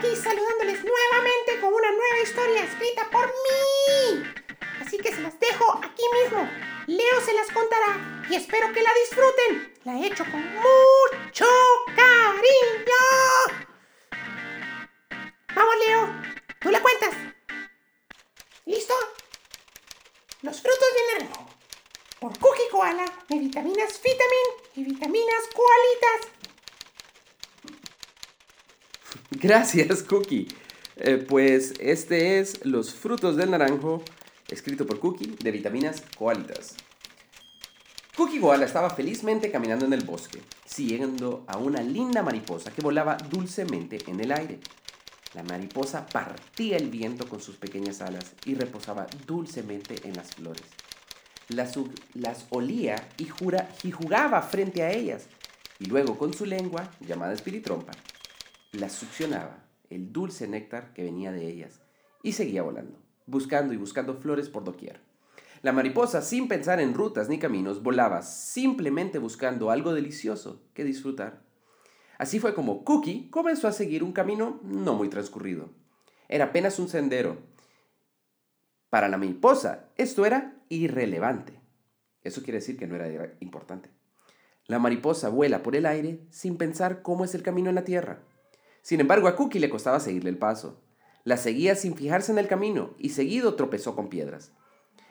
aquí saludándoles nuevamente con una nueva historia escrita por mí. Así que se las dejo aquí mismo. Leo se las contará y espero que la disfruten. La he hecho con mucho cariño. Vamos, Leo. Tú la cuentas. ¿Listo? Los frutos de naranjo. Por Cookie Koala de vitaminas Vitamin y vitaminas Koalitas. Gracias, Cookie. Eh, pues este es Los frutos del naranjo, escrito por Cookie, de vitaminas Koalitas. Cookie Koala estaba felizmente caminando en el bosque, siguiendo a una linda mariposa que volaba dulcemente en el aire. La mariposa partía el viento con sus pequeñas alas y reposaba dulcemente en las flores. Las, las olía y, jura, y jugaba frente a ellas, y luego con su lengua, llamada espiritrompa, las succionaba el dulce néctar que venía de ellas y seguía volando, buscando y buscando flores por doquier. La mariposa, sin pensar en rutas ni caminos, volaba simplemente buscando algo delicioso que disfrutar. Así fue como Cookie comenzó a seguir un camino no muy transcurrido. Era apenas un sendero. Para la mariposa, esto era irrelevante. Eso quiere decir que no era importante. La mariposa vuela por el aire sin pensar cómo es el camino en la tierra. Sin embargo, a Cookie le costaba seguirle el paso. La seguía sin fijarse en el camino y seguido tropezó con piedras.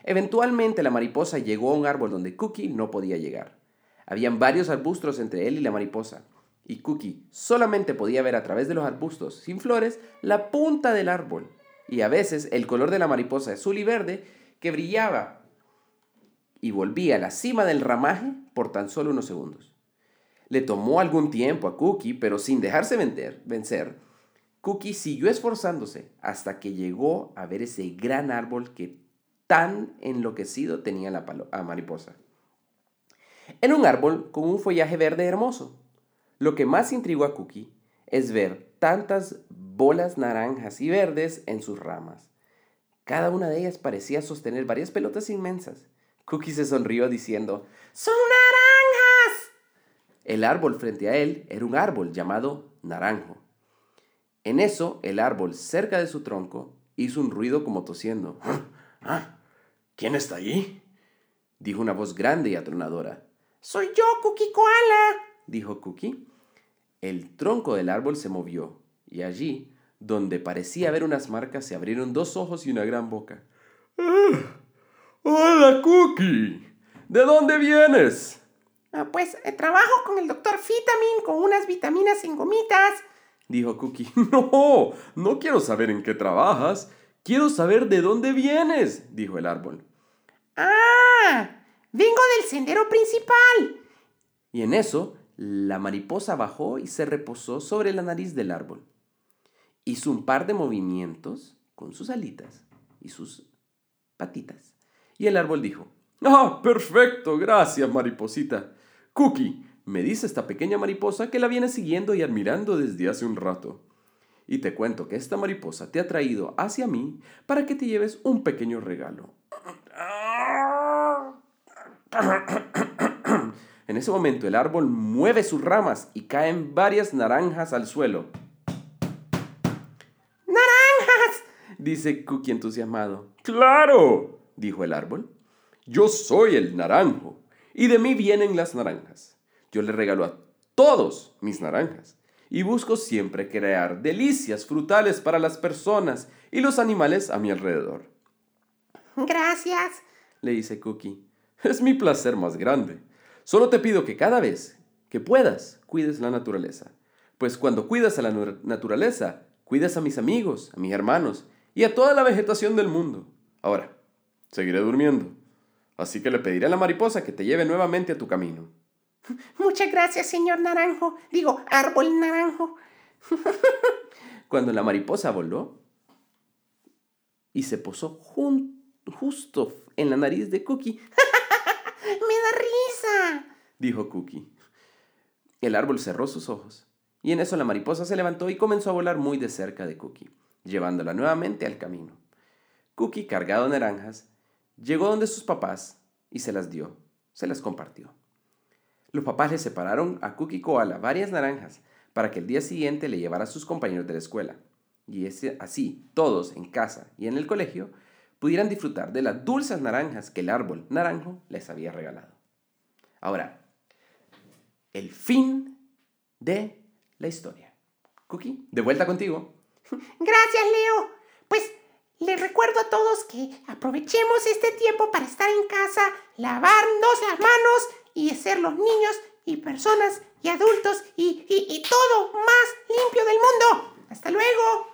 Eventualmente la mariposa llegó a un árbol donde Cookie no podía llegar. Habían varios arbustos entre él y la mariposa, y Cookie solamente podía ver a través de los arbustos sin flores la punta del árbol, y a veces el color de la mariposa azul y verde que brillaba y volvía a la cima del ramaje por tan solo unos segundos. Le tomó algún tiempo a Cookie, pero sin dejarse vencer, Cookie siguió esforzándose hasta que llegó a ver ese gran árbol que tan enloquecido tenía la mariposa. En un árbol con un follaje verde hermoso. Lo que más intrigó a Cookie es ver tantas bolas naranjas y verdes en sus ramas. Cada una de ellas parecía sostener varias pelotas inmensas. Cookie se sonrió diciendo, ¡Son el árbol frente a él era un árbol llamado naranjo. En eso, el árbol cerca de su tronco hizo un ruido como tosiendo. ¿Ah? ¿Quién está allí? dijo una voz grande y atronadora. Soy yo, Cookie Koala, dijo Cookie. El tronco del árbol se movió y allí, donde parecía haber unas marcas, se abrieron dos ojos y una gran boca. ¡Ah! ¡Hola, Cookie! ¿De dónde vienes? Ah, pues eh, trabajo con el doctor Vitamin con unas vitaminas en gomitas. Dijo Cookie. No, no quiero saber en qué trabajas. Quiero saber de dónde vienes, dijo el árbol. Ah, vengo del sendero principal. Y en eso, la mariposa bajó y se reposó sobre la nariz del árbol. Hizo un par de movimientos con sus alitas y sus patitas. Y el árbol dijo, Ah, perfecto, gracias, mariposita. Cookie, me dice esta pequeña mariposa que la viene siguiendo y admirando desde hace un rato. Y te cuento que esta mariposa te ha traído hacia mí para que te lleves un pequeño regalo. En ese momento el árbol mueve sus ramas y caen varias naranjas al suelo. ¡Naranjas! dice Cookie entusiasmado. ¡Claro! dijo el árbol. Yo soy el naranjo y de mí vienen las naranjas. Yo le regalo a todos mis naranjas y busco siempre crear delicias frutales para las personas y los animales a mi alrededor. Gracias, le dice Cookie. Es mi placer más grande. Solo te pido que cada vez que puedas, cuides la naturaleza. Pues cuando cuidas a la naturaleza, cuidas a mis amigos, a mis hermanos y a toda la vegetación del mundo. Ahora, seguiré durmiendo. Así que le pediré a la mariposa que te lleve nuevamente a tu camino. Muchas gracias, señor Naranjo. Digo, árbol naranjo. Cuando la mariposa voló y se posó justo en la nariz de Cookie. ¡Me da risa! dijo Cookie. El árbol cerró sus ojos y en eso la mariposa se levantó y comenzó a volar muy de cerca de Cookie, llevándola nuevamente al camino. Cookie, cargado de naranjas, Llegó donde sus papás y se las dio, se las compartió. Los papás le separaron a Cookie Koala varias naranjas para que el día siguiente le llevara a sus compañeros de la escuela. y así todos en casa y en el colegio pudieran disfrutar de las dulces naranjas que el árbol naranjo les había regalado. Ahora, el fin de la historia. Cookie, de vuelta contigo. Gracias, Leo. Pues les recuerdo a todos que aprovechemos este tiempo para estar en casa, lavarnos las manos y ser los niños y personas y adultos y, y todo más limpio del mundo. Hasta luego.